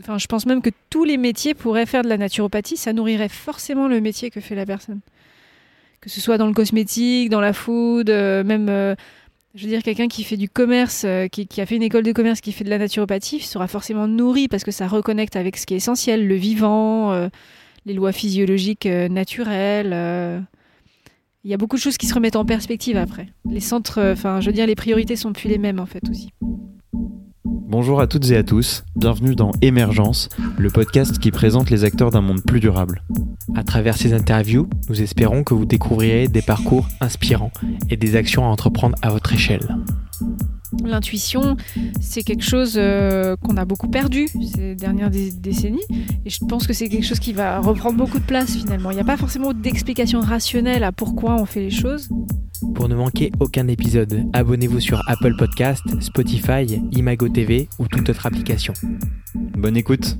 enfin, je pense même que tous les métiers pourraient faire de la naturopathie, ça nourrirait forcément le métier que fait la personne. Que ce soit dans le cosmétique, dans la food, euh, même, euh, je veux dire, quelqu'un qui fait du commerce, euh, qui, a fait une école de commerce, qui fait de la naturopathie, sera forcément nourri parce que ça reconnecte avec ce qui est essentiel, le vivant, les lois physiologiques naturelles. Il y a beaucoup de choses qui se remettent en perspective après. Les centres, enfin, je veux dire, les priorités sont plus les mêmes en fait aussi. Bonjour à toutes et à tous, bienvenue dans Émergence, le podcast qui présente les acteurs d'un monde plus durable. À travers ces interviews, nous espérons que vous découvrirez des parcours inspirants et des actions à entreprendre à votre échelle. L'intuition, c'est quelque chose euh, qu'on a beaucoup perdu ces dernières dé- décennies. Et je pense que c'est quelque chose qui va reprendre beaucoup de place finalement. Il n'y a pas forcément d'explication rationnelle à pourquoi on fait les choses. Pour ne manquer aucun épisode, abonnez-vous sur Apple Podcast, Spotify, Imago TV ou toute autre application. Bonne écoute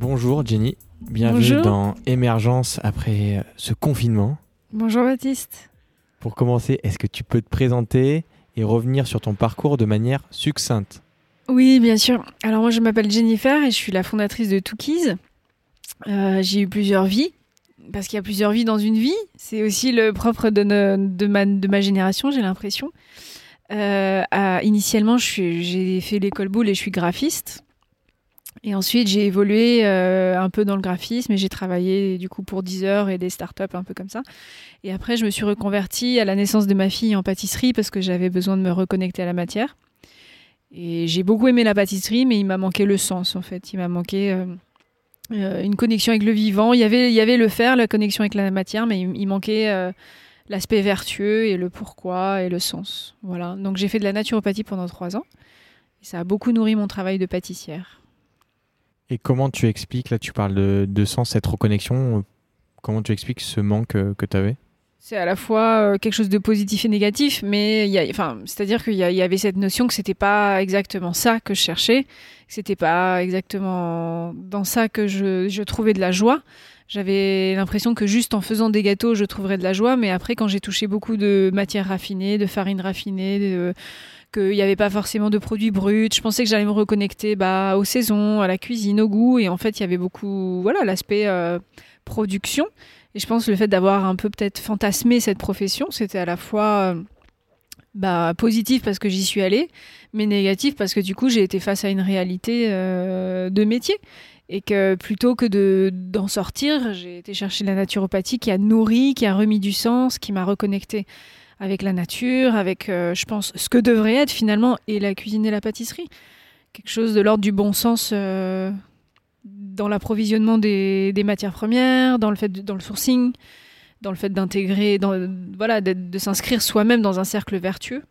Bonjour Jenny, bienvenue Bonjour. dans Émergence après ce confinement. Bonjour Baptiste. Pour commencer, est-ce que tu peux te présenter et revenir sur ton parcours de manière succincte? Oui, bien sûr. Alors moi, je m'appelle Jennifer et je suis la fondatrice de Tookies. Euh, j'ai eu plusieurs vies, parce qu'il y a plusieurs vies dans une vie. C'est aussi le propre de, de, ma, génération, j'ai l'impression. Euh, initialement, j'ai fait l'école boule et je suis graphiste. Et ensuite, j'ai évolué euh, un peu dans le graphisme et j'ai travaillé du coup pour Deezer et des startups un peu comme ça. Et après, je me suis reconvertie à la naissance de ma fille en pâtisserie parce que j'avais besoin de me reconnecter à la matière. Et j'ai beaucoup aimé la pâtisserie, mais il m'a manqué le sens en fait. Il m'a manqué euh, euh, une connexion avec le vivant. Il y avait, il y avait le faire, la connexion avec la matière, mais il, manquait l'aspect vertueux et le pourquoi et le sens. Voilà. Donc j'ai fait de la naturopathie pendant trois ans. Et ça a beaucoup nourri mon travail de pâtissière. Et comment tu expliques, là tu parles de, sens, cette reconnexion, euh, comment tu expliques ce manque euh, que tu avais C'est à la fois euh, quelque chose de positif et négatif, mais y enfin, c'est-à-dire qu'il y, avait cette notion que c'était pas exactement ça que je cherchais, que c'était pas exactement dans ça que je, je trouvais de la joie. J'avais l'impression que juste en faisant des gâteaux, je trouverais de la joie, mais après, quand j'ai touché beaucoup de matières raffinées, de farines raffinées, de- qu'il n'y avait pas forcément de produits bruts, je pensais que j'allais me reconnecter bah, aux saisons, à la cuisine, au goût, et en fait, il y avait beaucoup, voilà, l'aspect euh, production. Et je pense que le fait d'avoir un peu peut-être fantasmé cette profession, c'était à la fois euh, bah, positif parce que j'y suis allée, mais négatif parce que du coup j'ai été face à une réalité euh, de métier. Et que plutôt que de, d'en sortir, j'ai été chercher la naturopathie qui a nourri, qui a remis du sens, qui m'a reconnecté avec la nature, avec, euh, je pense, ce que devrait être finalement et la cuisine et la pâtisserie. Quelque chose de l'ordre du bon sens euh, dans l'approvisionnement des, matières premières, dans le fait dans le sourcing, dans le fait d'intégrer, voilà, de, s'inscrire soi-même dans un cercle vertueux,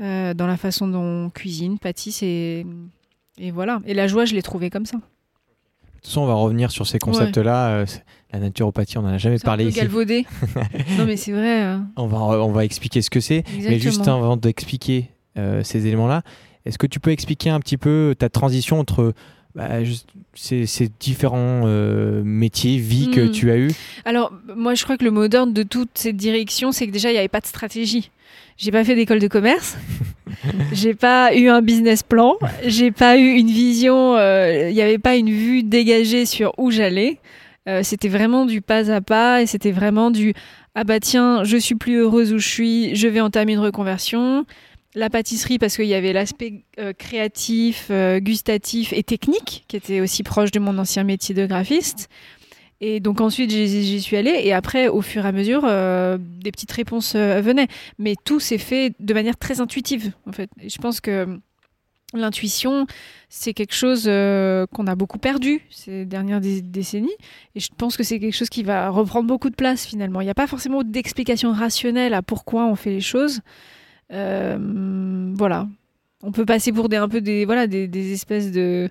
euh, dans la façon dont on cuisine, pâtisse et, voilà. Et la joie, je l'ai trouvée comme ça. De toute façon, on va revenir sur ces concepts-là. La naturopathie, on n'en a jamais un parlé peu ici. galvaudé. non mais c'est vrai. hein. On va, on va expliquer ce que c'est. Mais juste avant d'expliquer euh, ces éléments-là, est-ce que tu peux expliquer un petit peu ta transition entre bah, juste ces, ces différents euh, métiers, vies que Mm. tu as eu Alors, moi, je crois que le mot d'ordre de toute cette direction, c'est que déjà, il n'y avait pas de stratégie. J'ai pas fait d'école de commerce. j'ai pas eu un business plan. J'ai pas eu une vision. euh, Il n'y avait pas une vue dégagée sur où j'allais. Euh, c'était vraiment du pas à pas et c'était vraiment du ah bah tiens, je suis plus heureuse où je suis, je vais entamer une reconversion. La pâtisserie parce qu'il y avait l'aspect euh, créatif, euh, gustatif et technique qui était aussi proche de mon ancien métier de graphiste. Et donc ensuite j'y suis allée et après au fur et à mesure des petites réponses venaient. Mais tout s'est fait de manière très intuitive en fait. Et je pense que l'intuition c'est quelque chose euh, qu'on a beaucoup perdu ces dernières dé- décennies et je pense que c'est quelque chose qui va reprendre beaucoup de place finalement. Il n'y a pas forcément d'explication rationnelle à pourquoi on fait les choses. Euh, voilà. On peut passer pour des un peu des voilà des, espèces de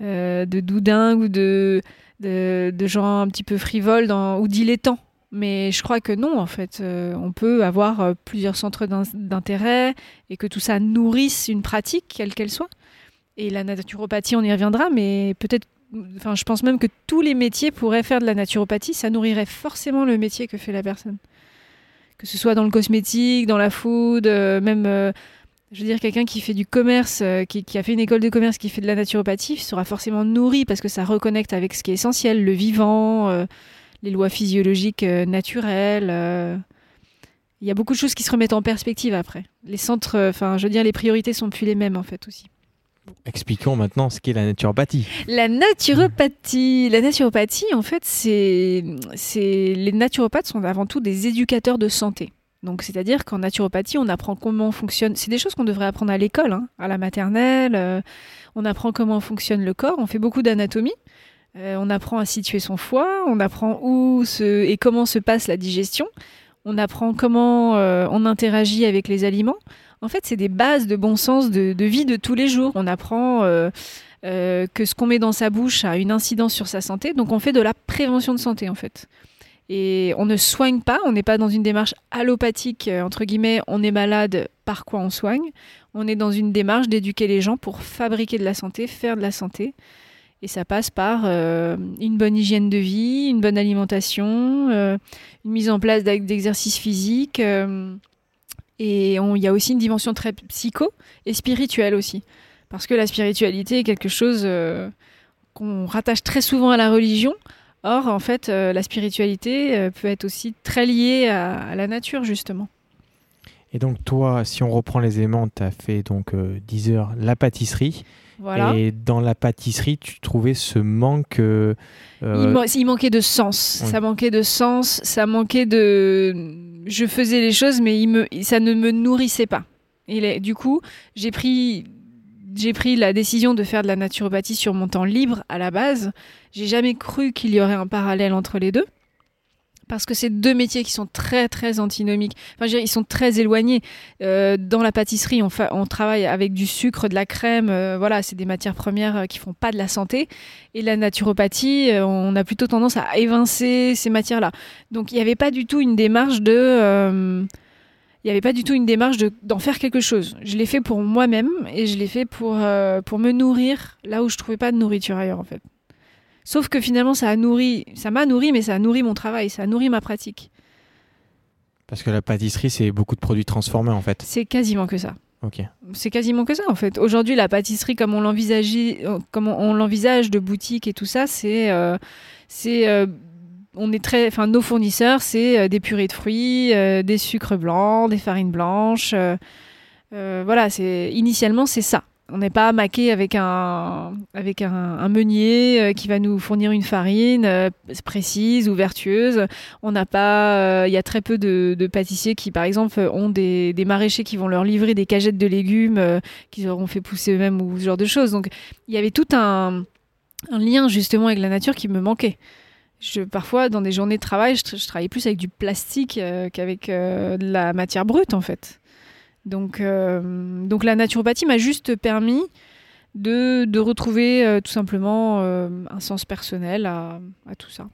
euh, de doudingues ou de, de gens un petit peu frivoles ou dilettants. Mais je crois que non, en fait. Euh, on peut avoir euh, plusieurs centres d'in- d'intérêt et que tout ça nourrisse une pratique, quelle qu'elle soit. Et la naturopathie, on y reviendra, mais peut-être. Enfin, je pense même que tous les métiers pourraient faire de la naturopathie, ça nourrirait forcément le métier que fait la personne. Que ce soit dans le cosmétique, dans la food, euh, même, Je veux dire, quelqu'un qui fait du commerce, qui, a fait une école de commerce, qui fait de la naturopathie, sera forcément nourri parce que ça reconnecte avec ce qui est essentiel, le vivant, les lois physiologiques euh, naturelles. euh. Il y a beaucoup de choses qui se remettent en perspective après. Les centres, euh, enfin, je veux dire, les priorités sont plus les mêmes en fait aussi. Expliquons maintenant ce qu'est la naturopathie. La naturopathie, la naturopathie, en fait, c'est, c'est les naturopathes sont avant tout des éducateurs de santé. Donc, c'est-à-dire qu'en naturopathie, on apprend comment fonctionne. C'est des choses qu'on devrait apprendre à l'école, hein, à la maternelle. euh, on apprend comment fonctionne le corps. On fait beaucoup d'anatomie. Euh, on apprend à situer son foie. On apprend où se, et comment se passe la digestion. On apprend comment euh, on interagit avec les aliments. En fait, c'est des bases de bon sens de, vie de tous les jours. On apprend euh, que ce qu'on met dans sa bouche a une incidence sur sa santé. Donc, on fait de la prévention de santé, en fait. Et on ne soigne pas, on n'est pas dans une démarche allopathique, entre guillemets, on est malade, par quoi on soigne. On est dans une démarche d'éduquer les gens pour fabriquer de la santé, faire de la santé. Et ça passe par euh, une bonne hygiène de vie, une bonne alimentation, euh, une mise en place d'exercices physiques. euh, et il y a aussi une dimension très psycho et spirituelle aussi. Parce que la spiritualité est quelque chose qu'on rattache très souvent à la religion. Or, en fait, la spiritualité peut être aussi très liée à, la nature, justement. Et donc toi, si on reprend les éléments, tu as fait donc euh, 10 heures la pâtisserie. Voilà. Et dans la pâtisserie, tu trouvais ce manque... euh, Il, man- il manquait de sens. Oui. Ça manquait de sens. Ça manquait de. Je faisais les choses, mais il me... ça ne me nourrissait pas. Et du coup, j'ai pris. J'ai pris la décision de faire de la naturopathie sur mon temps libre à la base. J'ai jamais cru qu'il y aurait un parallèle entre les deux. Parce que c'est deux métiers qui sont très très antinomiques. Enfin, je ils sont très éloignés. Euh, dans la pâtisserie, on, on travaille avec du sucre, de la crème. euh, voilà, c'est des matières premières euh, qui font pas de la santé. Et la naturopathie, euh, on a plutôt tendance à évincer ces matières-là. Donc il n'y avait pas du tout une démarche de... euh, il n'y avait pas du tout une démarche de- d'en faire quelque chose. Je l'ai fait pour moi-même et je l'ai fait pour, euh, pour me nourrir là où je trouvais pas de nourriture ailleurs en fait. Sauf que finalement ça a nourri, ça m'a nourri, mais ça a nourri mon travail, ça a nourri ma pratique. Parce que la pâtisserie, c'est beaucoup de produits transformés en fait. C'est quasiment que ça. Ok. C'est quasiment que ça en fait. Aujourd'hui, la pâtisserie, comme on l'envisageait, euh, comme on, on l'envisage de boutique et tout ça, c'est, euh, c'est, euh, on est très, enfin, nos fournisseurs, c'est euh, des purées de fruits, des sucres blancs, des farines blanches. voilà, c'est initialement c'est ça. On n'est pas maqué avec un, avec un, un meunier euh, qui va nous fournir une farine euh, précise ou vertueuse. On n'a pas, euh, il y a très peu de, de pâtissiers qui, par exemple, ont des, maraîchers qui vont leur livrer des cagettes de légumes qu'ils auront fait pousser eux-mêmes ou ce genre de choses. Donc, il y avait tout un, un lien justement avec la nature qui me manquait. Parfois, dans des journées de travail, je, tra- je travaillais plus avec du plastique qu'avec de la matière brute, en fait. Donc, euh, donc la naturopathie m'a juste permis de, de retrouver euh, tout simplement euh, un sens personnel à, à tout ça.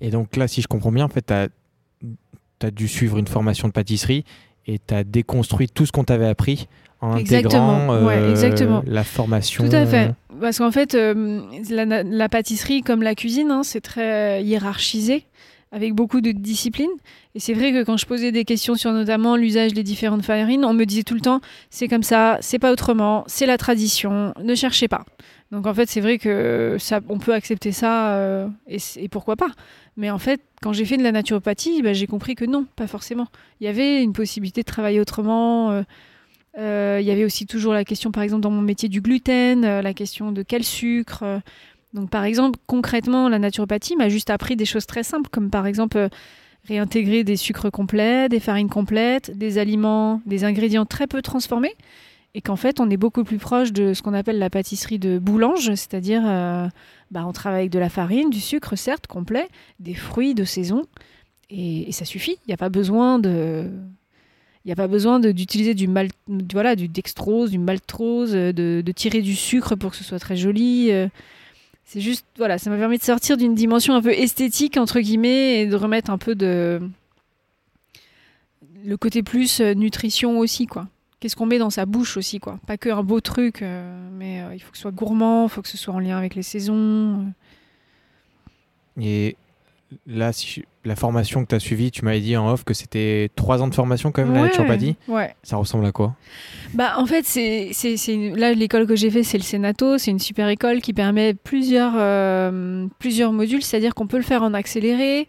Et donc là, si je comprends bien, en fait, tu as, dû suivre une formation de pâtisserie et tu as déconstruit tout ce qu'on t'avait appris en Exactement, intégrant ouais, exactement. la formation. Tout à fait. Parce qu'en fait, la pâtisserie, comme la cuisine, hein, c'est très hiérarchisé, avec beaucoup de disciplines. Et c'est vrai que quand je posais des questions sur notamment l'usage des différentes farines, on me disait tout le temps, c'est comme ça, c'est pas autrement, c'est la tradition, ne cherchez pas. Donc en fait, c'est vrai que ça, on peut accepter ça, euh, et, pourquoi pas. Mais en fait, quand j'ai fait de la naturopathie, bah, j'ai compris que non, pas forcément. Il y avait une possibilité de travailler autrement. euh, euh, Il y avait aussi toujours la question, par exemple, dans mon métier du gluten, la question de quel sucre. Donc, par exemple, concrètement, la naturopathie m'a juste appris des choses très simples, comme par exemple euh, réintégrer des sucres complets, des farines complètes, des aliments, des ingrédients très peu transformés, et qu'en fait, on est beaucoup plus proche de ce qu'on appelle la pâtisserie de boulange, c'est-à-dire, euh, bah, on travaille avec de la farine, du sucre, certes, complet, des fruits de saison, et, ça suffit. Il n'y a pas besoin de il n'y a pas besoin d'utiliser du mal, voilà, du dextrose, du maltose, euh, de, de tirer du sucre pour que ce soit très joli. euh. C'est juste, voilà, ça m'a permis de sortir d'une dimension un peu esthétique, entre guillemets, et de remettre un peu de. le côté plus euh, nutrition aussi, quoi. Qu'est-ce qu'on met dans sa bouche aussi, quoi. Pas que un beau truc, euh, mais euh, il faut que ce soit gourmand, il faut que ce soit en lien avec les saisons. Et là, la formation que tu as suivie, tu m'avais dit en off que c'était trois ans de formation quand même, la Ouais, naturopathie. Ouais. Ça ressemble à quoi? Bah, en fait, c'est, c'est, c'est une- là, l'école que j'ai fait, c'est le Sénato. C'est une super école qui permet plusieurs, euh, plusieurs modules, c'est-à-dire qu'on peut le faire en accéléré,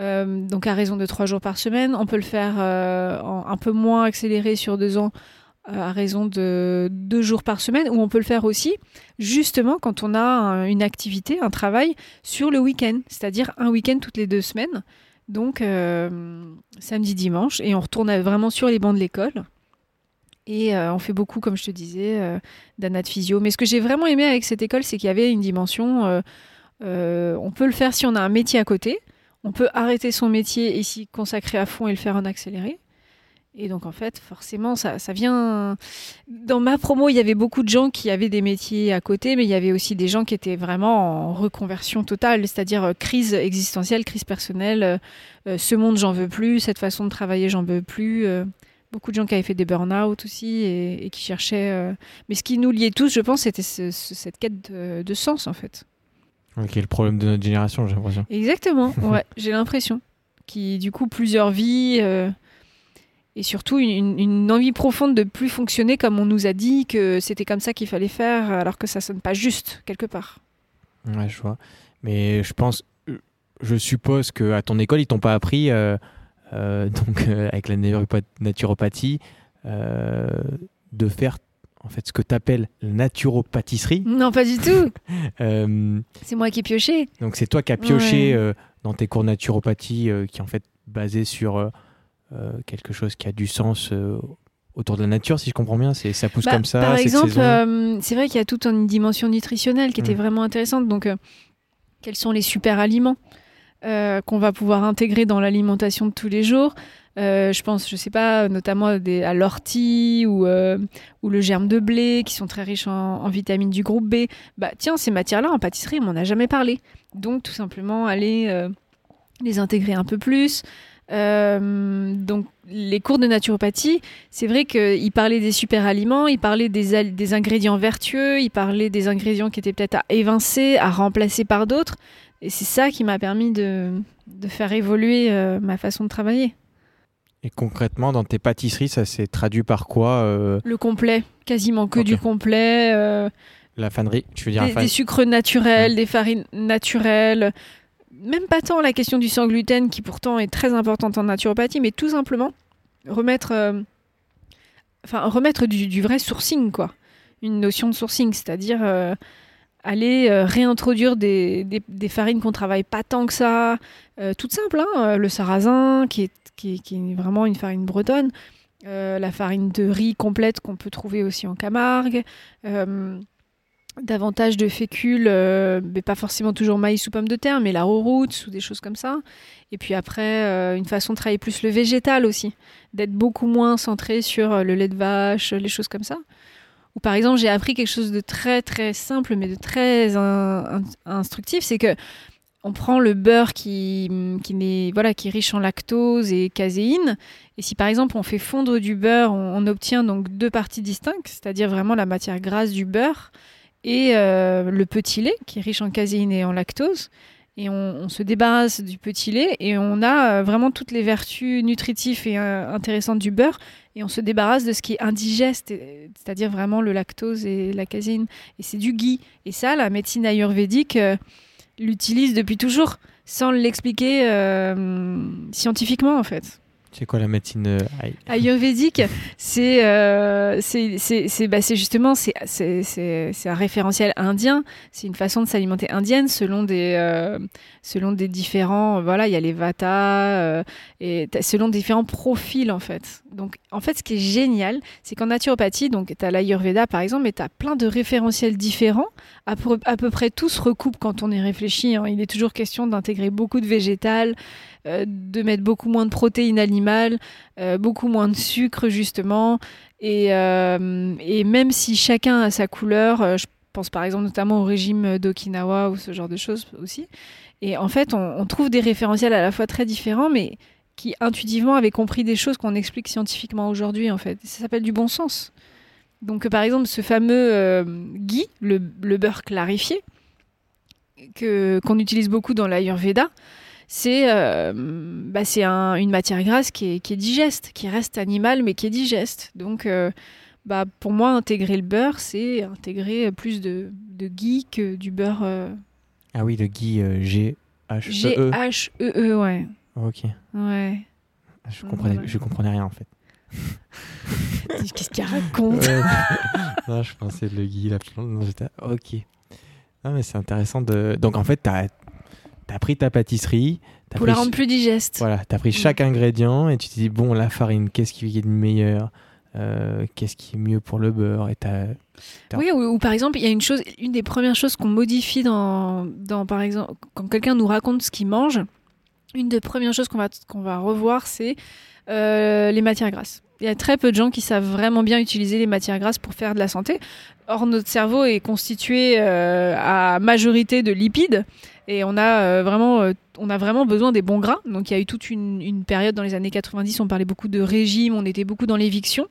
euh, donc à raison de trois jours par semaine. On peut le faire euh, en un peu moins accéléré sur deux ans, à raison de deux jours par semaine, ou on peut le faire aussi, justement, quand on a un- une activité, un travail sur le week-end, c'est-à-dire un week-end toutes les deux semaines. Donc, euh, samedi, dimanche, et on retourne vraiment sur les bancs de l'école. Et euh, on fait beaucoup, comme je te disais, euh, d'anat physio. Mais ce que j'ai vraiment aimé avec cette école, c'est qu'il y avait une dimension. euh, euh, on peut le faire si on a un métier à côté. On peut arrêter son métier et s'y consacrer à fond et le faire en accéléré. Et donc, en fait, forcément, ça, ça vient. Dans ma promo, il y avait beaucoup de gens qui avaient des métiers à côté, mais il y avait aussi des gens qui étaient vraiment en reconversion totale, c'est-à-dire euh, crise existentielle, crise personnelle. euh, euh, ce monde, j'en veux plus. Cette façon de travailler, j'en veux plus. euh, beaucoup de gens qui avaient fait des burn-out aussi et, et qui cherchaient. euh, Mais ce qui nous liait tous, je pense, c'était ce- ce- cette quête de, de sens, en fait. Qui est le problème de notre génération, j'ai l'impression. Exactement, ouais, j'ai l'impression. Qui, du coup, plusieurs vies. Et surtout une, envie profonde de plus fonctionner comme on nous a dit que c'était comme ça qu'il fallait faire, alors que ça sonne pas juste quelque part. Ouais, je vois. Mais je pense, euh, je suppose que à ton école, ils t'ont pas appris, euh, euh, donc euh, avec la naturopa- naturopathie, de faire en fait ce que tu appelles la naturopâtisserie. Non, pas du tout. C'est moi qui ai pioché. donc c'est toi qui as pioché Ouais. dans tes cours de naturopathie, qui est en fait basé sur quelque chose qui a du sens euh, autour de la nature, si je comprends bien. C'est ça pousse Bah, comme ça. Par exemple, euh, c'est vrai qu'il y a toute une dimension nutritionnelle qui était Mm. vraiment intéressante. Donc, euh, quels sont les super aliments euh, qu'on va pouvoir intégrer dans l'alimentation de tous les jours? Euh, Je pense, je sais pas, notamment à, des- à l'ortie ou, euh, ou le germe de blé, qui sont très riches en, en vitamines du groupe B. Bah tiens, ces matières-là en pâtisserie, on m'en a jamais parlé. Donc, tout simplement, aller euh, les intégrer un peu plus. Euh, donc, les cours de naturopathie, c'est vrai qu'il parlait des super aliments, il parlait des, ingrédients vertueux, il parlait des ingrédients qui étaient peut-être à évincer, à remplacer par d'autres. Et c'est ça qui m'a permis de, de faire évoluer euh, ma façon de travailler. Et concrètement, dans tes pâtisseries, ça s'est traduit par quoi euh, Le complet, quasiment que du complet. La fanerie, tu veux dire des, des sucres naturels, des farines naturelles. Même pas tant la question du sans gluten, qui pourtant est très importante en naturopathie, mais tout simplement remettre, euh, remettre du, vrai sourcing, quoi. Une notion de sourcing, c'est-à-dire euh, aller euh, réintroduire des, farines qu'on travaille pas tant que ça. Toutes simples, hein, le sarrasin, qui est, vraiment une farine bretonne. la farine de riz complète qu'on peut trouver aussi en Camargue. Davantage de fécule, euh, mais pas forcément toujours maïs ou pommes de terre, mais la roots ou des choses comme ça. Et puis après, euh, une façon de travailler plus le végétal aussi, d'être beaucoup moins centré sur euh, le lait de vache, les choses comme ça. Ou par exemple, j'ai appris quelque chose de très très simple, mais de très in- in- instructif, c'est que on prend le beurre qui, qui, n'est- voilà, qui est riche en lactose et caséine. Et si par exemple on fait fondre du beurre, on, on obtient donc deux parties distinctes, c'est-à-dire vraiment la matière grasse du beurre et euh, le petit lait qui est riche en caséine et en lactose. Et on, se débarrasse du petit lait et on a euh, vraiment toutes les vertus nutritives et euh, intéressantes du beurre. Et on se débarrasse de ce qui est indigeste, c'est-à-dire vraiment le lactose et la caséine. Et c'est du ghee. Et ça, la médecine ayurvédique l'utilise depuis toujours, sans l'expliquer scientifiquement en fait. C'est quoi la médecine euh, Ayurvédique, c'est euh, bah, justement c'est un référentiel indien. C'est une façon de s'alimenter indienne selon des euh, selon des différents voilà il y a les vata euh, et selon différents profils en fait. Donc en fait ce qui est génial c'est qu'en naturopathie donc tu as l'ayurveda par exemple mais tu as plein de référentiels différents. À à peu près tous recoupent quand on y réfléchit. hein. Il est toujours question d'intégrer beaucoup de végétal, euh, de mettre beaucoup moins de protéines animales, euh, beaucoup moins de sucre justement. Et, euh, et même si chacun a sa couleur, je pense par exemple notamment au régime d'Okinawa ou ce genre de choses aussi. Et en fait, on, trouve des référentiels à la fois très différents, mais qui intuitivement avaient compris des choses qu'on explique scientifiquement aujourd'hui en fait. Ça s'appelle du bon sens. Donc par exemple, ce fameux euh, ghee, le, beurre clarifié, qu'on utilise beaucoup dans l'Ayurveda, c'est euh, bah, c'est un- une matière grasse qui est, qui est digeste, qui reste animale mais qui est digeste. Donc euh, bah, pour moi, intégrer le beurre, c'est intégrer plus de, de ghee que du beurre euh, Ah oui, le Guy euh, G H E E. G-H-E-E, ouais. Ok. ouais. Je comprenais, Ouais. je comprenais rien en fait. Qu'est-ce qu'il raconte? Ouais. non, je pensais le Guy, la plante. Non, j'étais ok. Non, mais c'est intéressant de. Donc en fait, t'as as pris ta pâtisserie. T'as Pour pris... la rendre plus digeste. Voilà, t'as pris chaque ingrédient et tu t'es dit bon, la farine, qu'est-ce qui est le meilleur Euh, Qu'est-ce qui est mieux pour le beurre Et t'as. T'as- Oui, ou, ou par exemple, il y a une chose, une des premières choses qu'on modifie dans, dans, par exemple, quand quelqu'un nous raconte ce qu'il mange, une des premières choses qu'on va, qu'on va revoir, c'est euh, les matières grasses. Il y a très peu de gens qui savent vraiment bien utiliser les matières grasses pour faire de la santé. Or, notre cerveau est constitué euh, à majorité de lipides et on a, euh, vraiment, euh, on a vraiment besoin des bons gras. Donc, il y a eu toute une, une période dans les années 90, on parlait beaucoup de régime, on était beaucoup dans l'éviction.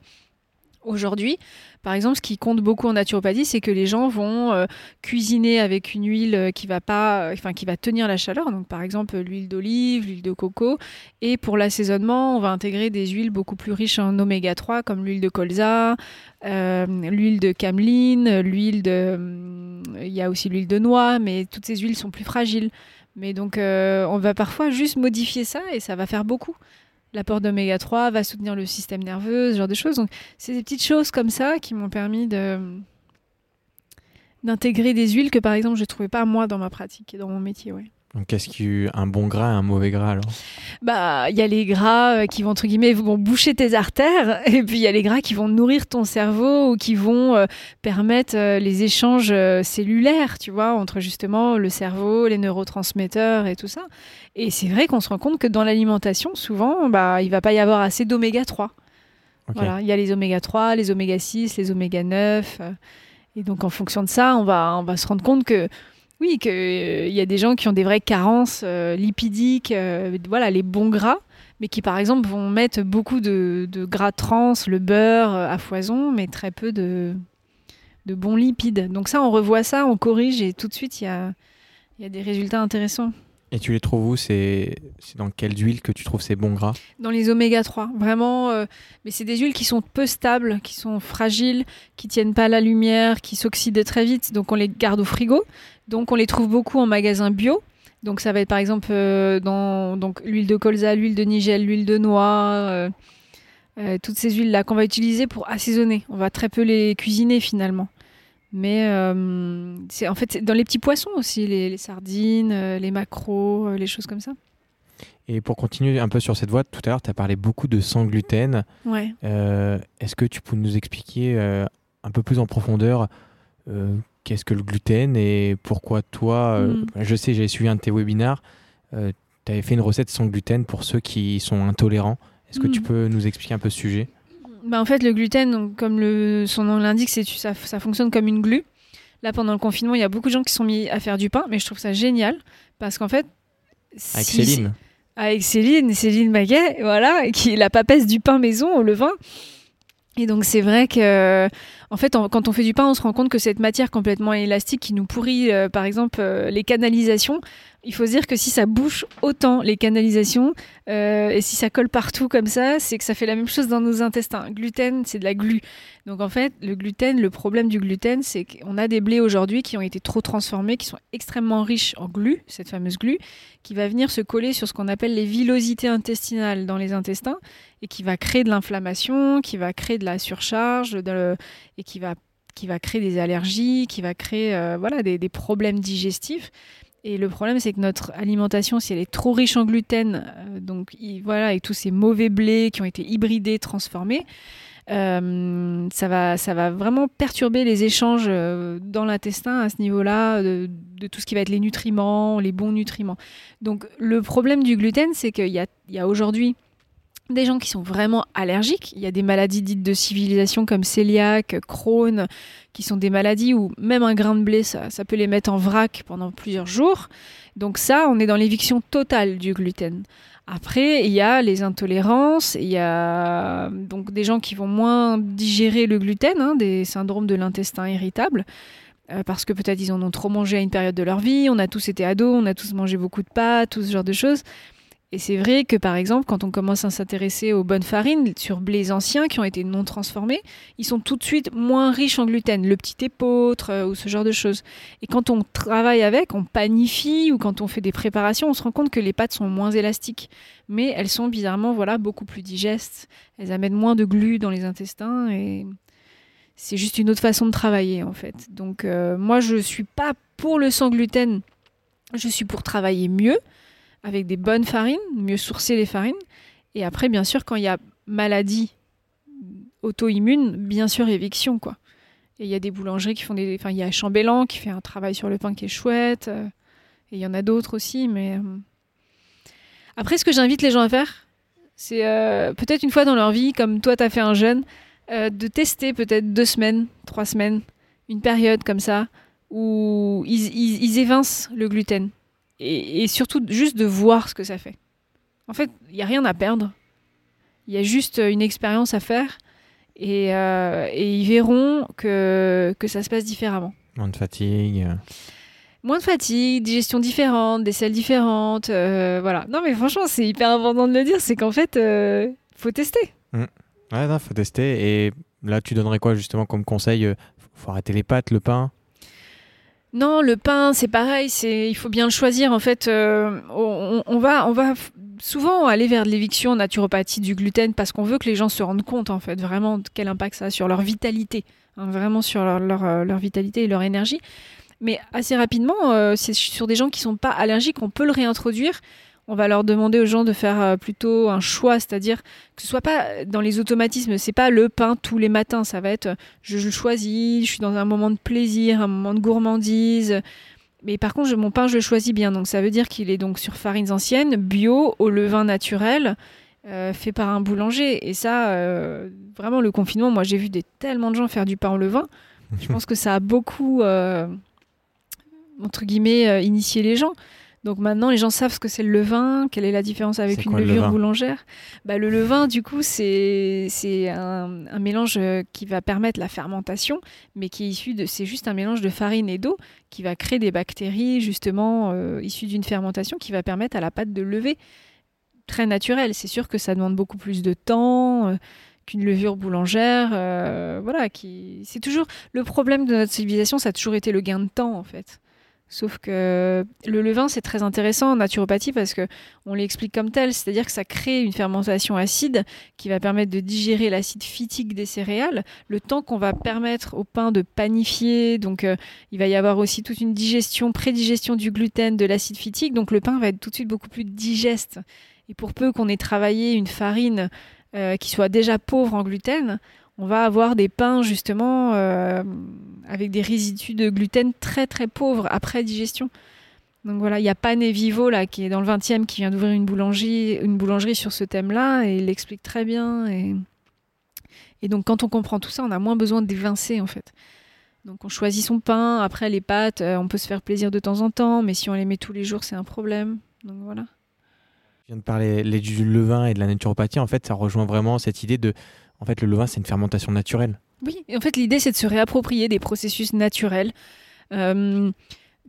Aujourd'hui, par exemple, ce qui compte beaucoup en naturopathie, c'est que les gens vont euh, cuisiner avec une huile euh, qui va pas, euh, enfin qui va tenir la chaleur. Donc, par exemple, l'huile d'olive, l'huile de coco. Et pour l'assaisonnement, on va intégrer des huiles beaucoup plus riches en oméga 3, comme l'huile de colza, l'huile de cameline, l'huile de, hum, il y a aussi l'huile de noix, mais toutes ces huiles sont plus fragiles. Mais donc, on va parfois juste modifier ça et ça va faire beaucoup. L'apport d'oméga 3 va soutenir le système nerveux, ce genre de choses. Donc, c'est des petites choses comme ça qui m'ont permis d'intégrer des huiles que par exemple je trouvais pas moi dans ma pratique et dans mon métier. Donc, qu'est-ce qui un bon gras et un mauvais gras alors? Bah il y a les gras euh, qui vont entre guillemets vont boucher tes artères et puis il y a les gras qui vont nourrir ton cerveau ou qui vont euh, permettre euh, les échanges euh, cellulaires, tu vois, entre justement le cerveau, les neurotransmetteurs et tout ça. Et c'est vrai qu'on se rend compte que dans l'alimentation souvent bah il va pas y avoir assez d'oméga 3. Ok. Voilà, il y a les oméga 3, les oméga 6, les oméga 9. euh, et donc, en fonction de ça, on va, on va se rendre compte que, oui, qu'il y a des gens qui ont des vraies carences euh, lipidiques, euh, voilà, les bons gras, mais qui, par exemple, vont mettre beaucoup de, gras trans, le beurre euh, à foison, mais très peu de, bons lipides. Donc, ça, on revoit ça, on corrige, et tout de suite, il y a des résultats intéressants. Et tu les trouves où? C'est dans quelles huiles que tu trouves ces bons gras? Dans les oméga 3, vraiment. euh, mais c'est des huiles qui sont peu stables, qui sont fragiles, qui tiennent pas la lumière, qui s'oxydent très vite. Donc on les garde au frigo. Donc on les trouve beaucoup en magasin bio. Donc ça va être par exemple euh, dans donc l'huile de colza, l'huile de nigel, l'huile de noix, euh, toutes ces huiles là qu'on va utiliser pour assaisonner. On va très peu les cuisiner finalement. Mais euh, c'est en fait c'est dans les petits poissons aussi, les, les sardines, euh, les maquereaux, euh, les choses comme ça. Et pour continuer un peu sur cette voie, tout à l'heure, tu as parlé beaucoup de sans gluten. Ouais. Euh, Est-ce que tu peux nous expliquer euh, un peu plus en profondeur qu'est-ce que le gluten et pourquoi toi, euh, Mm. je sais, j'ai suivi un de tes webinaires, tu avais fait une recette sans gluten pour ceux qui sont intolérants. Est-ce que tu Mm. peux nous expliquer un peu ce sujet? Bah, en fait, le gluten, donc, comme le, son nom l'indique, c'est ça, ça fonctionne comme une glu. Là, pendant le confinement, il y a beaucoup de gens qui sont mis à faire du pain, mais je trouve ça génial parce qu'en fait, Avec si- Céline avec Céline, Céline Maguet, voilà, qui est la papesse du pain maison au levain. Et donc c'est vrai que, en fait, quand on fait du pain, on se rend compte que cette matière complètement élastique qui nous pourrit, euh, par exemple, euh, les canalisations. Il faut se dire que si ça bouche autant les canalisations euh, et si ça colle partout comme ça, c'est que ça fait la même chose dans nos intestins. Gluten, c'est de la glu. Donc en fait, le gluten, le problème du gluten, c'est qu'on a des blés aujourd'hui qui ont été trop transformés, qui sont extrêmement riches en glu, cette fameuse glu, qui va venir se coller sur ce qu'on appelle les villosités intestinales dans les intestins et qui va créer de l'inflammation, qui va créer de la surcharge de- et qui va, qui va créer des allergies, qui va créer euh, voilà, des, des problèmes digestifs. Et le problème, c'est que notre alimentation, si elle est trop riche en gluten, euh, donc il- voilà, avec tous ces mauvais blés qui ont été hybridés, transformés, euh, ça, va, ça va vraiment perturber les échanges dans l'intestin à ce niveau-là, de, de tout ce qui va être les nutriments, les bons nutriments. Donc le problème du gluten, c'est qu'il y a, y a aujourd'hui des gens qui sont vraiment allergiques. Il y a des maladies dites de civilisation comme cœliaque, Crohn, qui sont des maladies où même un grain de blé, ça, peut les mettre en vrac pendant plusieurs jours. Donc ça, on est dans l'éviction totale du gluten. Après, il y a les intolérances, il y a donc des gens qui vont moins digérer le gluten, hein, des syndromes de l'intestin irritable. euh, parce que peut-être ils en ont trop mangé à une période de leur vie. On a tous été ados, on a tous mangé beaucoup de pâtes, tout ce genre de choses. Et c'est vrai que par exemple, quand on commence à s'intéresser aux bonnes farines sur blés anciens qui ont été non transformés, ils sont tout de suite moins riches en gluten, le petit épeautre euh, ou ce genre de choses. Et quand on travaille avec, on panifie ou quand on fait des préparations, on se rend compte que les pâtes sont moins élastiques, mais elles sont bizarrement voilà beaucoup plus digestes. Elles amènent moins de glu dans les intestins et c'est juste une autre façon de travailler en fait. Donc euh, moi je suis pas pour le sans gluten, je suis pour travailler mieux avec des bonnes farines, mieux sourcer les farines. Et après, bien sûr, quand il y a maladie auto-immune, bien sûr, éviction, quoi. Et il y a des boulangeries qui font des... Enfin, il y a Chambellan qui fait un travail sur le pain qui est chouette. euh, et il y en a d'autres aussi, mais... euh, Après, ce que j'invite les gens à faire, c'est euh, peut-être une fois dans leur vie, comme toi, tu as fait un jeûne, de tester peut-être deux semaines, trois semaines, une période comme ça, où ils- ils évincent le gluten et, et surtout juste de voir ce que ça fait. En fait, il n'y a rien à perdre. Il y a juste une expérience à faire et, euh, et ils verront que, que ça se passe différemment. Moins de fatigue. euh. Moins de fatigue, digestion différente, des selles différentes, euh, voilà. Non mais franchement, c'est hyper important de le dire, c'est qu'en fait, euh, faut tester. Ouais, non, faut tester. Et là, tu donnerais quoi justement comme conseil euh, Faut arrêter les pâtes, le pain. Non, le pain, c'est pareil, c'est il faut bien le choisir. En fait, euh, on, va, on va souvent aller vers de l'éviction naturopathie du gluten parce qu'on veut que les gens se rendent compte, en fait, vraiment de quel impact ça a sur leur vitalité, hein, vraiment sur leur, leur, euh, leur vitalité et leur énergie. Mais assez rapidement, euh, c'est sur des gens qui sont pas allergiques, on peut le réintroduire. On va leur demander aux gens de faire euh, plutôt un choix, c'est-à-dire que ce soit pas dans les automatismes. C'est pas le pain tous les matins. Ça va être je, le choisis, je suis dans un moment de plaisir, un moment de gourmandise. Mais par contre, je- mon pain, je le choisis bien. Donc ça veut dire qu'il est donc sur farines anciennes, bio, au levain naturel, euh, fait par un boulanger. Et ça, euh, vraiment, le confinement, moi j'ai vu des, tellement de gens faire du pain au levain. Je pense que ça a beaucoup, euh, entre guillemets, initié les gens. Donc maintenant, les gens savent ce que c'est le levain, quelle est la différence avec une le levure boulangère. Bah, le levain, du coup, c'est un, un mélange euh, qui va permettre la fermentation, mais qui est issu de. C'est juste un mélange de farine et d'eau qui va créer des bactéries, justement, euh, issues d'une fermentation qui va permettre à la pâte de lever. Très naturel. C'est sûr que ça demande beaucoup plus de temps. euh, qu'une levure boulangère, euh, voilà, qui c'est toujours le problème de notre civilisation, ça a toujours été le gain de temps en fait. Sauf que le levain, c'est très intéressant en naturopathie parce que on l'explique comme tel, c'est-à-dire que ça crée une fermentation acide qui va permettre de digérer l'acide phytique des céréales, le temps qu'on va permettre au pain de panifier. Donc, euh, il va y avoir aussi toute une digestion, prédigestion du gluten, de l'acide phytique. Donc, le pain va être tout de suite beaucoup plus digeste. Et pour peu qu'on ait travaillé une farine euh, qui soit déjà pauvre en gluten, on va avoir des pains justement euh, avec des résidus de gluten très très pauvres après digestion. Donc voilà, il y a Pan et Vivo là qui est dans le 20e qui vient d'ouvrir une boulangerie, une boulangerie sur ce thème-là et il l'explique très bien. Et... et donc quand on comprend tout ça, on a moins besoin d'évincer en fait. Donc on choisit son pain. Après les pâtes, euh, on peut se faire plaisir de temps en temps, mais si on les met tous les jours, c'est un problème. Donc voilà. Je viens de parler du levain et de la naturopathie. En fait, ça rejoint vraiment cette idée de. En fait, le levain, c'est une fermentation naturelle. Oui, en fait, l'idée, c'est de se réapproprier des processus naturels. Euh,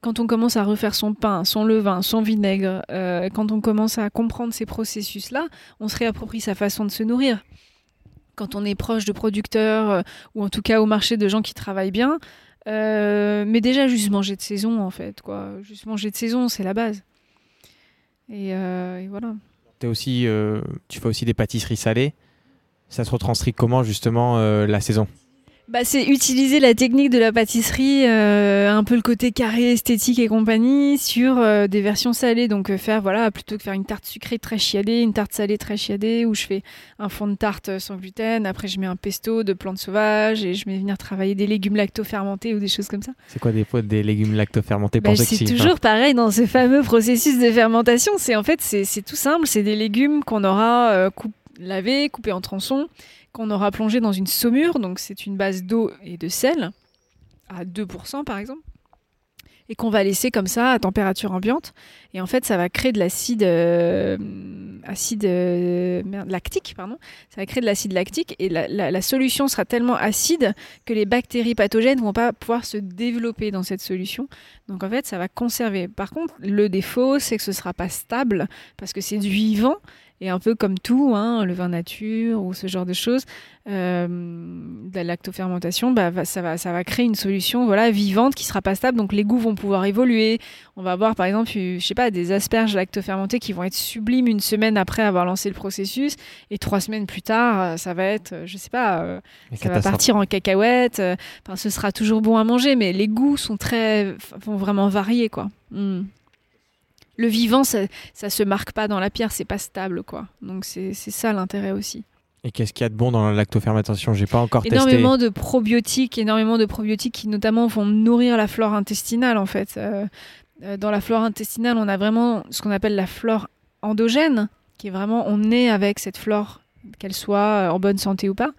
quand on commence à refaire son pain, son levain, son vinaigre, euh, quand on commence à comprendre ces processus-là, on se réapproprie sa façon de se nourrir. Quand on est proche de producteurs, euh, ou en tout cas au marché de gens qui travaillent bien, mais déjà juste manger de saison, en fait. Quoi. Juste manger de saison, c'est la base. Et, voilà. Aussi, tu fais aussi des pâtisseries salées. Ça se retranscrit comment, justement, euh, la saison? Bah, c'est utiliser la technique de la pâtisserie, euh, un peu le côté carré, esthétique et compagnie, sur euh, des versions salées. Donc euh, faire, voilà, plutôt que faire une tarte sucrée très chiadée, une tarte salée très chiadée, où je fais un fond de tarte sans gluten, après je mets un pesto de plantes sauvages, et je vais venir travailler des légumes lacto-fermentés ou des choses comme ça. C'est quoi des fois des légumes lactofermentés Bah, c'est toujours pareil dans ce fameux processus de fermentation. C'est en fait, c'est tout simple. C'est des légumes qu'on aura euh, coup- lavés, coupés en tronçons, qu'on aura plongé dans une saumure. Donc c'est une base d'eau et de sel à 2% par exemple. et qu'on va laisser comme ça à température ambiante. Et en fait, ça va créer de l'acide euh, acide euh, lactique, pardon. Ça va créer de l'acide lactique et la, la- solution sera tellement acide que les bactéries pathogènes vont pas pouvoir se développer dans cette solution. Donc en fait, ça va conserver. Par contre, le défaut, c'est que ce sera pas stable parce que c'est du vivant. Et un peu comme tout, hein, le vin nature ou ce genre de choses, euh, la lactofermentation, bah, ça, va, ça va créer une solution voilà, vivante qui sera pas stable. Donc les goûts vont pouvoir évoluer. On va avoir par exemple, je sais pas, des asperges lactofermentées qui vont être sublimes une semaine après avoir lancé le processus. Et trois semaines plus tard, euh, ça va être, euh, je sais pas, euh, ça va partir en cacahuètes. Enfin, ce sera toujours bon à manger, mais les goûts sont très, vont vraiment varier, quoi. Mm. Le vivant, ça, ça se marque pas dans la pierre, c'est pas stable, quoi. Donc c'est ça l'intérêt aussi. Et qu'est-ce qu'il y a de bon dans la lactofermentation J'ai pas encore Énormément de probiotiques, énormément de probiotiques qui notamment vont nourrir la flore intestinale, en fait. Euh, euh, dans la flore intestinale, on a vraiment ce qu'on appelle la flore endogène, qui est vraiment, on est avec cette flore, qu'elle soit en bonne santé ou pas.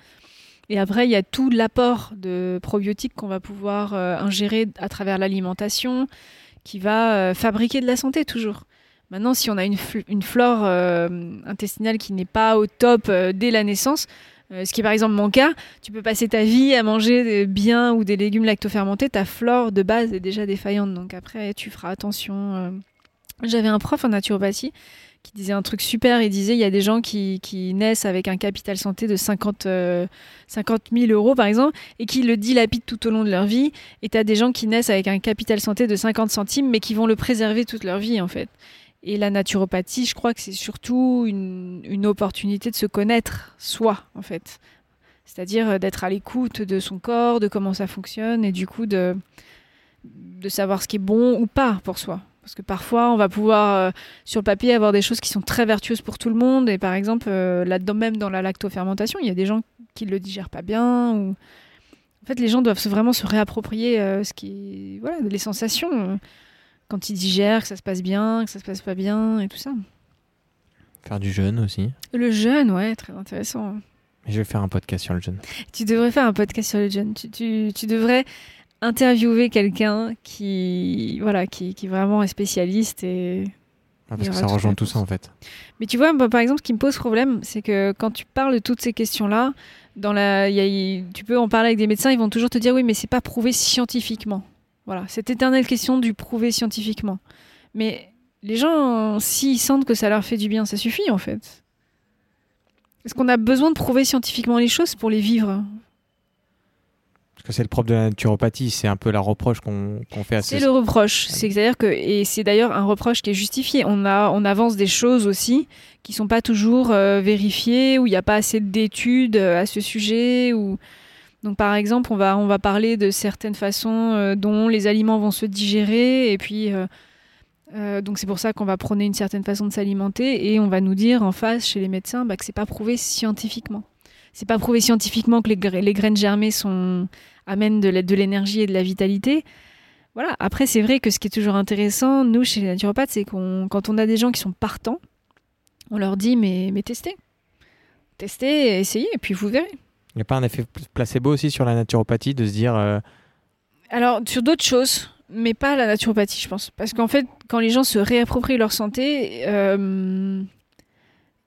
Et après, il y a tout l'apport de probiotiques qu'on va pouvoir euh, ingérer à travers l'alimentation, qui va euh, fabriquer de la santé toujours. Maintenant, si on a une, fl- une flore euh, intestinale qui n'est pas au top euh, dès la naissance, ce qui est par exemple mon cas, tu peux passer ta vie à manger des bien ou des légumes lactofermentés, ta flore de base est déjà défaillante, donc après tu feras attention. J'avais un prof en naturopathie qui disait un truc super, il disait il y a des gens qui, qui naissent avec un capital santé de 50, euh, 50 000 euros par exemple, et qui le dilapident tout au long de leur vie, et tu as des gens qui naissent avec un capital santé de 50 centimes, mais qui vont le préserver toute leur vie en fait. Et la naturopathie, je crois que c'est surtout une, une opportunité de se connaître soi, en fait. C'est-à-dire euh, d'être à l'écoute de son corps, de comment ça fonctionne, et du coup de, de savoir ce qui est bon ou pas pour soi. Parce que parfois, on va pouvoir, euh, sur le papier, avoir des choses qui sont très vertueuses pour tout le monde. Et par exemple, euh, là-dedans, même dans la lactofermentation, il y a des gens qui le digèrent pas bien. Ou... En fait, les gens doivent vraiment se réapproprier euh, ce qui, voilà, les sensations. quand ils digèrent, que ça se passe bien, que ça se passe pas bien, et tout ça. Faire du jeûne aussi. Le jeûne, ouais, très intéressant. Mais je vais faire un podcast sur le jeûne. Tu devrais faire un podcast sur le jeûne. Tu, tu, tu devrais interviewer quelqu'un qui, voilà, qui, qui vraiment est spécialiste. Et... Ah, parce que ça rejoint tout ça en fait. Mais tu vois, par exemple, ce qui me pose problème, c'est que quand tu parles de toutes ces questions-là, dans la, y a- tu peux en parler avec des médecins, ils vont toujours te dire oui, mais c'est pas prouvé scientifiquement. Voilà, cette éternelle question du prouver scientifiquement. Mais les gens, s'ils sentent que ça leur fait du bien, ça suffit en fait. Est-ce qu'on a besoin de prouver scientifiquement les choses pour les vivre Parce que c'est le propre de la naturopathie, c'est un peu la reproche qu'on fait à C'est ces... le reproche. C'est-à-dire que, et c'est d'ailleurs un reproche qui est justifié. On, a, on avance des choses aussi qui sont pas toujours euh, vérifiées, où il n'y a pas assez d'études euh, à ce sujet. Ou... Donc, par exemple, on va, on va parler de certaines façons euh, dont les aliments vont se digérer. Et puis, euh, euh, donc c'est pour ça qu'on va prôner une certaine façon de s'alimenter. Et on va nous dire en face, chez les médecins, bah, que c'est pas prouvé scientifiquement. C'est pas prouvé scientifiquement que les, gra- les graines germées sont, amènent de l'énergie et de la vitalité. Voilà. Après, c'est vrai que ce qui est toujours intéressant, nous, chez les naturopathes, c'est qu'on, quand on a des gens qui sont partants, on leur dit mais, mais testez. Testez, essayez, et puis vous verrez. Il n'y a pas un effet placebo aussi sur la naturopathie de se dire euh, Alors, sur d'autres choses, mais pas la naturopathie, je pense. Parce qu'en fait, quand les gens se réapproprient leur santé, euh,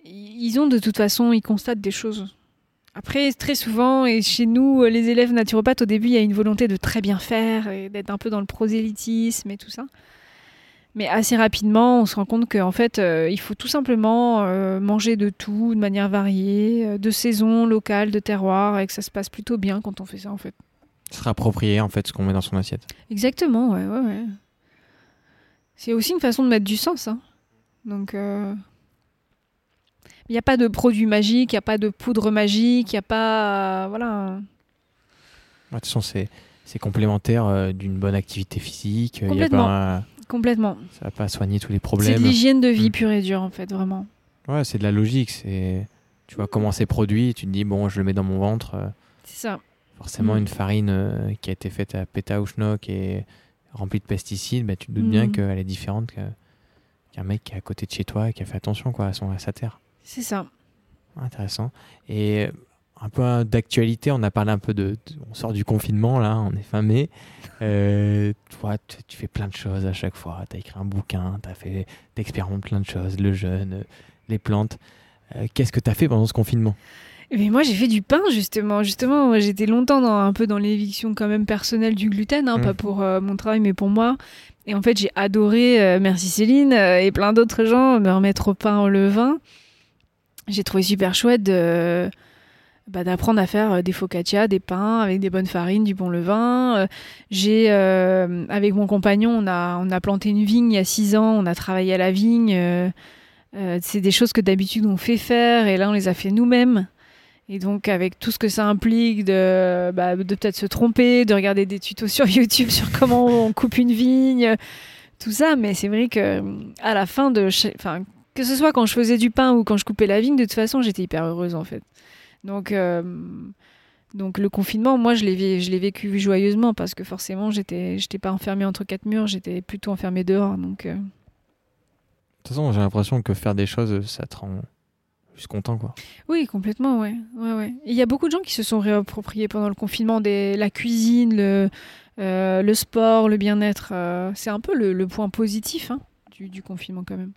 ils ont de toute façon, ils constatent des choses. Après, très souvent, et chez nous, les élèves naturopathes, au début, il y a une volonté de très bien faire et d'être un peu dans le prosélytisme et tout ça. Mais assez rapidement, on se rend compte qu'en fait, euh, il faut tout simplement euh, manger de tout, de manière variée, euh, de saison, locale, de terroir, et que ça se passe plutôt bien quand on fait ça, en fait. se réapproprier en fait ce qu'on met dans son assiette. Exactement, ouais, ouais, ouais. C'est aussi une façon de mettre du sens. Hein. Donc, euh, il n'y a pas de produit magique, il n'y a pas de poudre magique, il n'y a pas. voilà. De toute façon, c'est c'est complémentaire euh, d'une bonne activité physique. Il y a Complètement. pas, Complètement. ça va pas soigner tous les C'est problèmes. de l'hygiène de vie Mm. pure et dure, en fait, vraiment. Ouais, c'est de la logique. C'est tu vois comment c'est produit. Tu te dis bon, je le mets dans mon ventre. euh, C'est ça. forcément, Mm. une farine euh, qui a été faite à péta ou schnock et remplie de pesticides, bah, tu te doutes bien Mm. qu'elle est différente qu'un mec qui est à côté de chez toi et qui a fait attention quoi à son à sa terre. C'est ça. Intéressant. Et un peu d'actualité. On a parlé un peu de, de- On sort du confinement, là, on est fin mai. Euh, toi, tu, tu fais plein de choses à chaque fois. Tu as écrit un bouquin, tu fait. expérimentes plein de choses, le jeûne, euh, les plantes. Euh, Qu'est-ce que tu as fait pendant ce confinement? Mais moi, j'ai fait du pain, justement. Justement, j'étais longtemps dans, un peu dans l'éviction quand même personnelle du gluten, hein, Mm. pas pour euh, mon travail, mais pour moi. Et en fait, j'ai adoré, euh, merci Céline, euh, et plein d'autres gens, me remettre au pain au levain. J'ai trouvé super chouette bah, d'apprendre à faire euh, des focaccia, des pains avec des bonnes farines, du bon levain. Euh, j'ai, euh, avec mon compagnon, on a, planté une vigne il y a six ans, on a travaillé à la vigne. c'est des choses que d'habitude on fait faire, et là, on les a fait nous-mêmes. Et donc, avec tout ce que ça implique de, bah, de peut-être se tromper, de regarder des tutos sur YouTube sur comment on coupe une vigne, tout ça. Mais c'est vrai que à la fin de, enfin, que ce soit quand je faisais du pain ou quand je coupais la vigne, de toute façon, j'étais hyper heureuse en fait. Donc, euh, donc le confinement, moi, je l'ai, vé- je l'ai vécu joyeusement parce que forcément, j'étais, j'étais pas enfermée entre quatre murs, j'étais plutôt enfermée dehors. Donc, euh, De toute façon, j'ai l'impression que faire des choses, ça te rend juste content, quoi. Oui, complètement, ouais. ouais, ouais. Il y a beaucoup de gens qui se sont réappropriés pendant le confinement des, la cuisine, le, euh, le sport, le bien-être. euh, c'est un peu le, le point positif hein, du, du confinement quand même.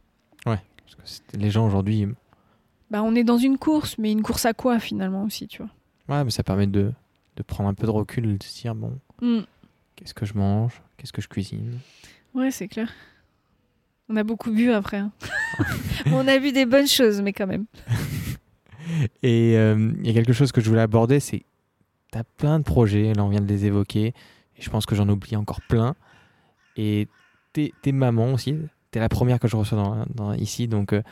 Parce que les gens aujourd'hui, Bah, on est dans une course, mais une course à quoi finalement aussi, tu vois ouais, mais ça permet de, de prendre un peu de recul, de se dire, bon, Mm. qu'est-ce que je mange Qu'est-ce que je cuisine Ouais, c'est clair. On a beaucoup bu après. hein. on a vu des bonnes choses, mais quand même. Et euh, il y a quelque chose que je voulais aborder, c'est tu as plein de projets, là on vient de les évoquer, et je pense que j'en oublie encore plein. Et t'es es maman aussi, t'es la première que je reçois ici, donc euh,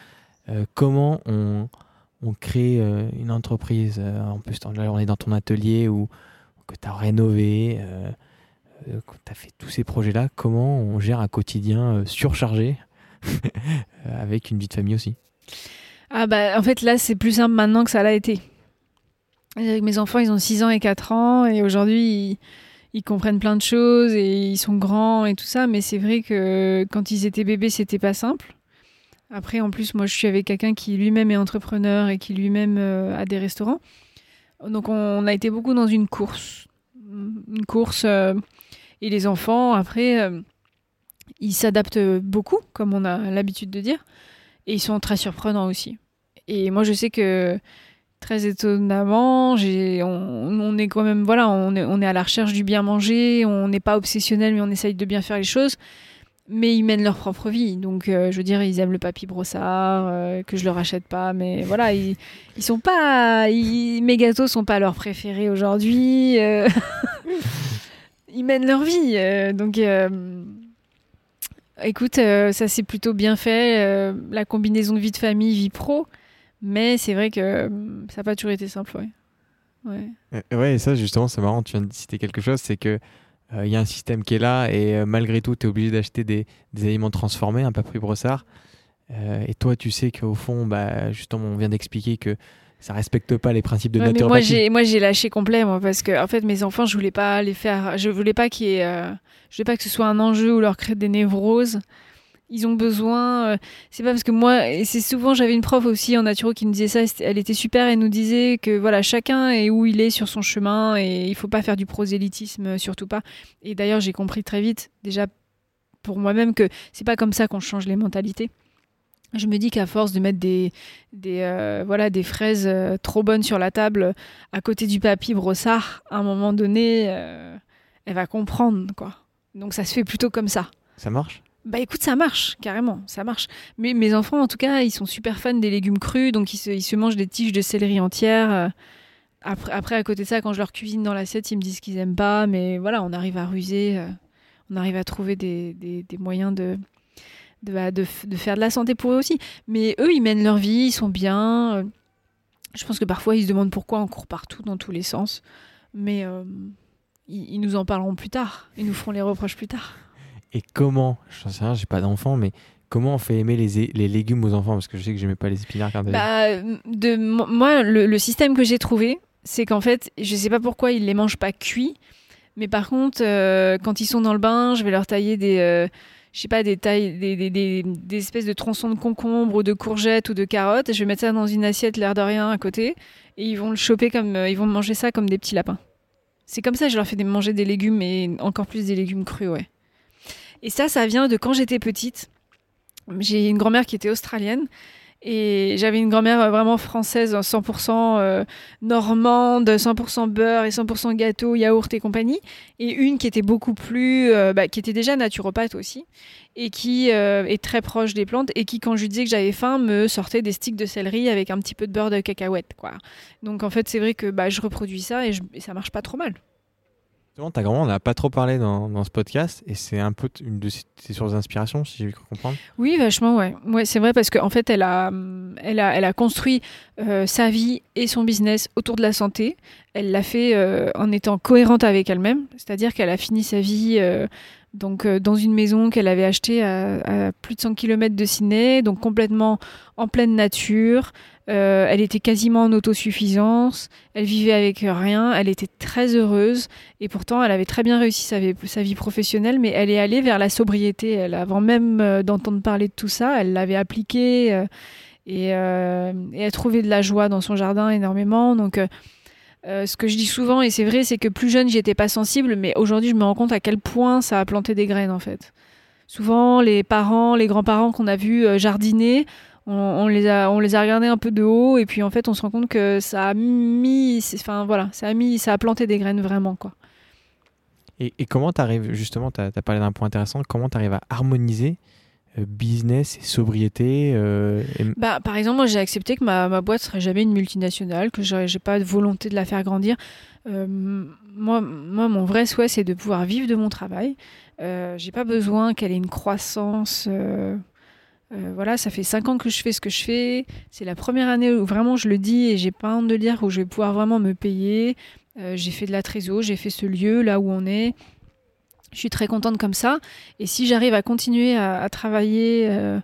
euh, comment on, crée euh, une entreprise En plus, là on est dans ton atelier ou que tu as rénové, que tu as fait tous ces projets-là, comment on gère un quotidien surchargé avec une vie de famille aussi? Ah bah en fait là c'est plus simple maintenant que ça l'a été. Mes enfants ils ont 6 ans et 4 ans et aujourd'hui ils, ils comprennent plein de choses et ils sont grands et tout ça mais c'est vrai que quand ils étaient bébés c'était pas simple. Après en plus moi je suis avec quelqu'un qui lui-même est entrepreneur et qui lui-même euh, a des restaurants. Donc on a été beaucoup dans une course. Une course euh, et les enfants après euh, ils s'adaptent beaucoup comme on a l'habitude de dire. Et ils sont très surprenants aussi. Et moi, je sais que très étonnamment, on, est quand même, voilà, on est, à la recherche du bien manger, on n'est pas obsessionnel, mais on essaye de bien faire les choses. Mais ils mènent leur propre vie. Donc, euh, je veux dire, ils aiment le papy brossard, euh, que je leur achète pas. Mais voilà, ils, sont pas. mes gâteaux sont pas leurs préférés aujourd'hui. euh. ils mènent leur vie. donc. Écoute, ça s'est plutôt bien fait, la combinaison de vie de famille, vie pro, mais c'est vrai que euh, ça n'a pas toujours été simple, ouais. ouais. Euh, Ouais, et ça, justement, c'est marrant, tu viens de citer quelque chose, c'est que il y a un système qui est là et euh, malgré tout, tu es obligé d'acheter des, des aliments transformés, un papri brossard. Euh, et toi, tu sais qu'au fond, bah, justement, on vient d'expliquer que ça respecte pas les principes de Ouais, moi naturopathie. j'ai moi j'ai lâché complet moi parce que en fait mes enfants je voulais pas les faire je voulais pas qu'il euh, je voulais pas que ce soit un enjeu ou leur créer des névroses ils ont besoin euh, c'est pas parce que moi et c'est souvent j'avais une prof aussi en naturo qui nous disait ça elle était super elle nous disait que voilà chacun est où il est sur son chemin et il faut pas faire du prosélytisme euh, surtout pas et d'ailleurs j'ai compris très vite déjà pour moi-même que c'est pas comme ça qu'on change les mentalités je me dis qu'à force de mettre des, des, euh, voilà, des fraises trop bonnes sur la table à côté du papy brossard, à un moment donné, elle va comprendre, quoi. Donc ça se fait plutôt comme ça. Ça marche? Bah écoute, ça marche, carrément, ça marche. Mais mes enfants, en tout cas, ils sont super fans des légumes crus, donc ils se, mangent des tiges de céleri entières. euh. Après, après, à côté de ça, quand je leur cuisine dans l'assiette, ils me disent qu'ils aiment pas, mais voilà, on arrive à ruser, euh, on arrive à trouver des, moyens de, bah, de faire de la santé pour eux aussi. Mais eux, ils mènent leur vie, ils sont bien. euh. Je pense que parfois, ils se demandent pourquoi on court partout, dans tous les sens. Mais ils nous en parleront plus tard, ils nous feront les reproches plus tard. Et comment, je sais rien, j'ai pas d'enfant, mais comment on fait aimer les, légumes aux enfants? Parce que je sais que j'aimais pas les épinards Bah, de, mo- moi, le, système que j'ai trouvé, c'est qu'en fait, je sais pas pourquoi ils les mangent pas cuits, mais par contre, euh, quand ils sont dans le bain, je vais leur tailler des, euh, je sais pas, des tailles, des, espèces de tronçons de concombre ou de courgettes ou de carottes. Je vais mettre ça dans une assiette, l'air de rien, à côté. Et ils vont le choper comme, euh, ils vont manger ça comme des petits lapins. C'est comme ça je leur fais manger des légumes et encore plus des légumes crus, ouais. Et ça, ça vient de quand j'étais petite. J'ai une grand-mère qui était australienne et j'avais une grand-mère vraiment française, 100% euh, normande, 100% beurre et 100% gâteau, yaourt et compagnie. Et une qui était beaucoup plus, euh, bah, qui était déjà naturopathe aussi et qui euh, est très proche des plantes et qui, quand je lui disais que j'avais faim, me sortait des sticks de céleri avec un petit peu de beurre de cacahuète. Donc en fait, c'est vrai que bah, je reproduis ça et, je- et ça marche pas trop mal. Justement, ta grand-mère, on n'a pas trop parlé dans, dans ce podcast et c'est un peu une de ses sources d'inspiration, si j'ai cru comprendre. Oui, vachement, ouais. Ouais, c'est vrai parce qu'en fait, elle a, hum, elle a, elle a construit euh, sa vie et son business autour de la santé. Elle l'a fait euh, en étant cohérente avec elle-même, c'est-à-dire qu'elle a fini sa vie euh, donc dans une maison qu'elle avait achetée à, à plus de 100 km de Sydney, donc complètement en pleine nature. Euh, elle était quasiment en autosuffisance. Elle vivait avec rien. Elle était très heureuse. Et pourtant, elle avait très bien réussi sa vie, professionnelle, mais elle est allée vers la sobriété. Avant même euh, d'entendre parler de tout ça, elle l'avait appliqué euh, et, et elle trouvait de la joie dans son jardin énormément. Donc, ce que je dis souvent, et c'est vrai, c'est que plus jeune, j'y étais pas sensible, mais aujourd'hui, je me rends compte à quel point ça a planté des graines, en fait. Souvent, les parents, les grands-parents qu'on a vus jardiner, on, on les a, on les a regardés un peu de haut, et puis en fait, on se rend compte que ça a mis, enfin voilà, ça a mis, ça a planté des graines vraiment, quoi. Et, et comment tu arrives, justement, tu as, parlé d'un point intéressant, comment tu arrives à harmoniser euh, business et sobriété euh, et- Bah, par exemple, moi j'ai accepté que ma, ma boîte serait jamais une multinationale, que j'ai pas de volonté de la faire grandir. Euh, moi, moi, mon vrai souhait, c'est de pouvoir vivre de mon travail. Euh, j'ai pas besoin qu'elle ait une croissance. Euh, voilà, ça fait cinq ans que je fais ce que je fais. C'est la première année où vraiment je le dis et j'ai pas honte de le dire, où je vais pouvoir vraiment me payer. Euh, j'ai fait de la trésor, j'ai fait ce lieu là où on est. Je suis très contente comme ça. Et si j'arrive à continuer à, à travailler euh,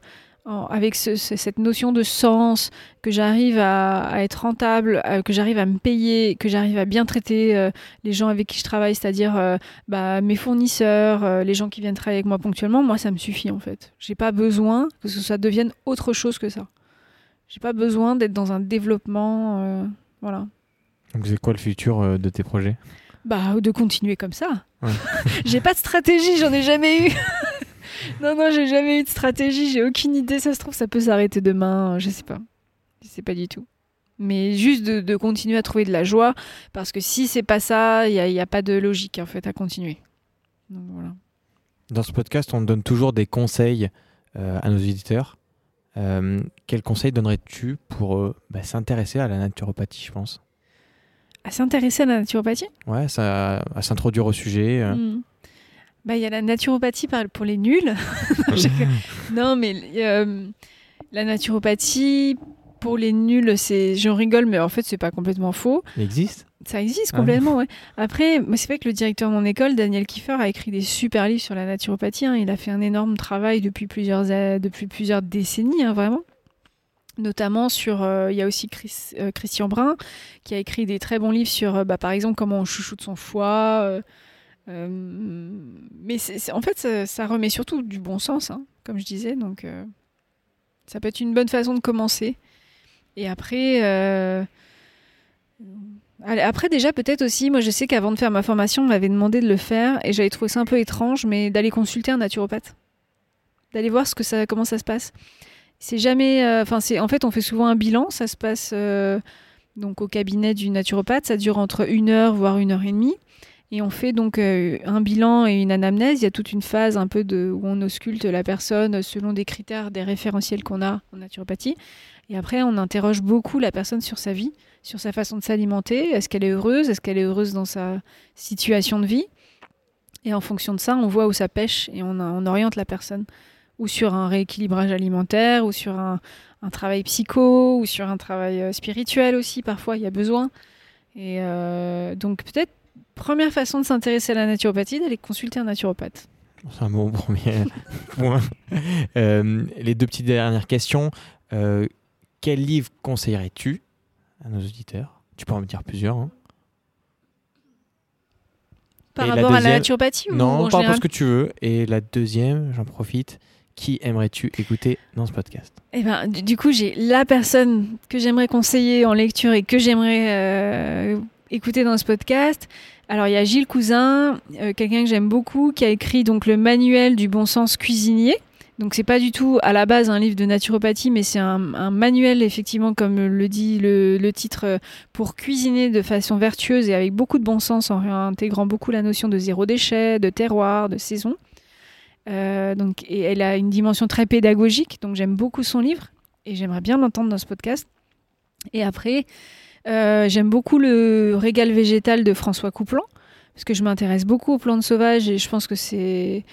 en- avec ce- ce- cette notion de sens, que j'arrive à, à être rentable, euh, que j'arrive à me payer, que j'arrive à bien traiter euh, les gens avec qui je travaille, c'est-à-dire euh, bah, mes fournisseurs, les gens qui viennent travailler avec moi ponctuellement, moi ça me suffit en fait. J'ai pas besoin que ce ça devienne autre chose que ça. J'ai pas besoin d'être dans un développement, voilà. Donc, c'est quoi le futur de tes projets? Bah, de continuer comme ça. Ouais. j'ai pas de stratégie, j'en ai jamais eu. non, non, j'ai jamais eu de stratégie, j'ai aucune idée. Ça se trouve, ça peut s'arrêter demain, je sais pas. Je sais pas du tout. Mais juste de, de continuer à trouver de la joie, parce que si c'est pas ça, il n'y a, pas de logique en fait à continuer. Donc voilà. Dans ce podcast, on donne toujours des conseils euh, à nos éditeurs. Euh, quels conseils donnerais-tu pour euh, bah, s'intéresser à la naturopathie, je pense? À s'intéresser à la naturopathie? Ouais, ça, à s'introduire au sujet. euh. Bah, il y a la naturopathie pour les nuls. Non, j'ai- non, mais euh, la naturopathie pour les nuls, c'est, j'en rigole, mais en fait, c'est pas complètement faux. Il existe? Ça existe Ah. complètement, ouais. Après, c'est vrai que le directeur de mon école, Daniel Kiefer, a écrit des super livres sur la naturopathie. hein. Il a fait un énorme travail depuis plusieurs, depuis plusieurs décennies, hein, vraiment. Notamment sur. euh, Il y a aussi Chris- euh, Christian Brun, qui a écrit des très bons livres sur, bah, par exemple, comment on chouchoute son foie. Euh, mais en fait, ça, remet surtout du bon sens, hein, comme je disais. Donc, euh, ça peut être une bonne façon de commencer. Et après. euh, Après, déjà, peut-être aussi, moi je sais qu'avant de faire ma formation, on m'avait demandé de le faire et j'avais trouvé ça un peu étrange, mais d'aller consulter un naturopathe. D'aller voir ce que ça, comment ça se passe. C'est jamais. c'est en fait, on fait souvent un bilan, ça se passe donc au cabinet du naturopathe, ça dure entre une heure, voire une heure et demie. Et on fait donc euh, un bilan et une anamnèse. Il y a toute une phase un peu où on ausculte la personne selon des critères, des référentiels qu'on a en naturopathie. Et après, on interroge beaucoup la personne sur sa vie, sur sa façon de s'alimenter. Est-ce qu'elle est heureuse? Est-ce qu'elle est heureuse dans sa situation de vie? Et en fonction de ça, on voit où ça pêche et on, oriente la personne. Ou sur un rééquilibrage alimentaire, ou sur un, un travail psycho, ou sur un travail euh, spirituel aussi, parfois, il y a besoin. Et euh, donc, peut-être, première façon de s'intéresser à la naturopathie, d'aller consulter un naturopathe. C'est un bon premier point. Euh, les deux petites dernières questions. Euh, quel livre conseillerais-tu à nos auditeurs? Tu peux en me dire plusieurs. hein. Par Et la rapport à la naturopathie ou Non, en par rapport à ce que tu veux. Et la deuxième, j'en profite. Qui aimerais-tu écouter dans ce podcast? Eh ben, du, du coup, j'ai la personne que j'aimerais conseiller en lecture et que j'aimerais euh, écouter dans ce podcast. Alors, il y a Gilles Cousin, euh, quelqu'un que j'aime beaucoup, qui a écrit donc le manuel du bon sens cuisinier. Donc, c'est pas du tout à la base un livre de naturopathie, mais c'est un, manuel, effectivement, comme le dit le, titre, euh, pour cuisiner de façon vertueuse et avec beaucoup de bon sens, en intégrant beaucoup la notion de zéro déchet, de terroir, de saison. Euh, donc, et elle a une dimension très pédagogique, donc j'aime beaucoup son livre et j'aimerais bien l'entendre dans ce podcast. Et après, euh, j'aime beaucoup le régal végétal de François Couplan, parce que je m'intéresse beaucoup aux plantes sauvages et je pense que c'est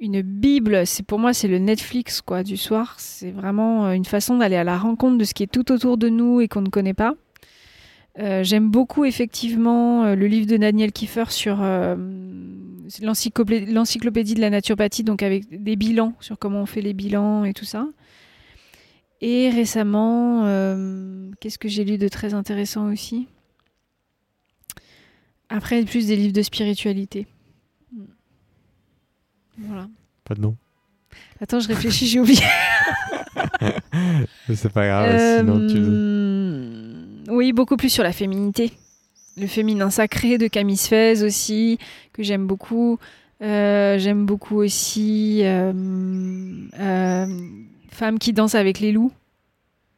une bible. C'est pour moi, c'est le Netflix quoi du soir. C'est vraiment euh, une façon d'aller à la rencontre de ce qui est tout autour de nous et qu'on ne connaît pas. Euh, J'aime beaucoup effectivement le livre de Daniel Kiefer sur l'encyclopédie de la naturopathie, donc avec des bilans sur comment on fait les bilans et tout ça. Et récemment, euh, qu'est-ce que j'ai lu de très intéressant aussi? Après, plus des livres de spiritualité. Voilà. Pas de nom. Attends, je réfléchis, j'ai oublié. C'est pas grave, sinon tu. Euh, Oui, beaucoup plus sur la féminité. Le féminin sacré de Camille Sfez aussi, que j'aime beaucoup. Euh, j'aime beaucoup aussi Femme qui danse avec les loups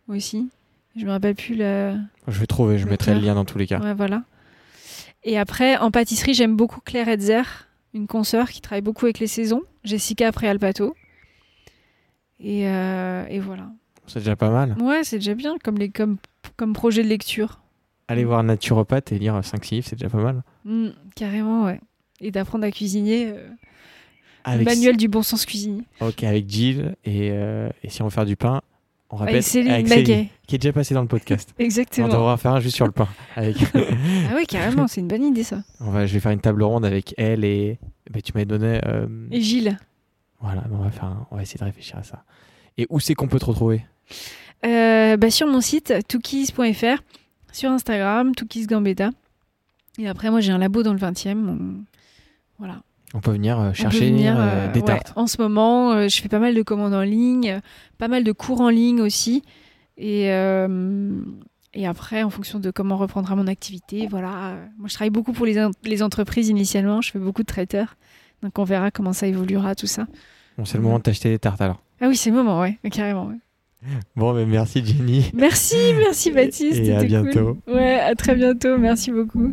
aussi. Je me rappelle plus le. Je vais trouver, je mettrai le lien dans tous les cas. Ouais, voilà. Et après, en pâtisserie, j'aime beaucoup Claire Hetzer, une consoeur qui travaille beaucoup avec les saisons. Jessica après Alpato. Et, euh, et voilà. C'est déjà pas mal. Ouais, c'est déjà bien comme, les, comme, comme projet de lecture. Aller voir naturopathe et lire 5 livres, c'est déjà pas mal. Mm, carrément, ouais. Et d'apprendre à cuisiner. euh, Avec, Manuel du bon sens cuisinier. Ok, avec Jill. Et, euh, et si on veut faire du pain, on rappelle. Avec Céline avec Laguet. qui est déjà passé dans le podcast. on Exactement. devra en faire un juste sur le pain. Avec... Ah oui, carrément, c'est une bonne idée ça. on va, je vais faire une table ronde avec elle et. bah, tu m'avais donné. euh, Et Gilles Voilà, on va, faire un- on va essayer de réfléchir à ça. Et où c'est qu'on peut te retrouver? Euh, bah, Sur mon site, toukis.fr, sur Instagram, Toukis Gambetta. Et après, moi, j'ai un labo dans le 20e. on- Voilà. On peut venir euh, peut chercher venir, euh, euh, des ouais, tartes. en ce moment, euh, je fais pas mal de commandes en ligne, pas mal de cours en ligne aussi. Et, euh, et après, en fonction de comment reprendra mon activité, voilà. Moi, je travaille beaucoup pour les, en- les entreprises initialement. Je fais beaucoup de traiteurs. Donc, on verra comment ça évoluera, tout ça. Bon, c'est le moment de t'acheter des tartes alors. Ah oui, c'est le moment, ouais, carrément. ouais. Bon, mais merci Jenny. Merci, merci Baptiste. Et à c'était cool. bientôt. Ouais, à très bientôt. Merci beaucoup.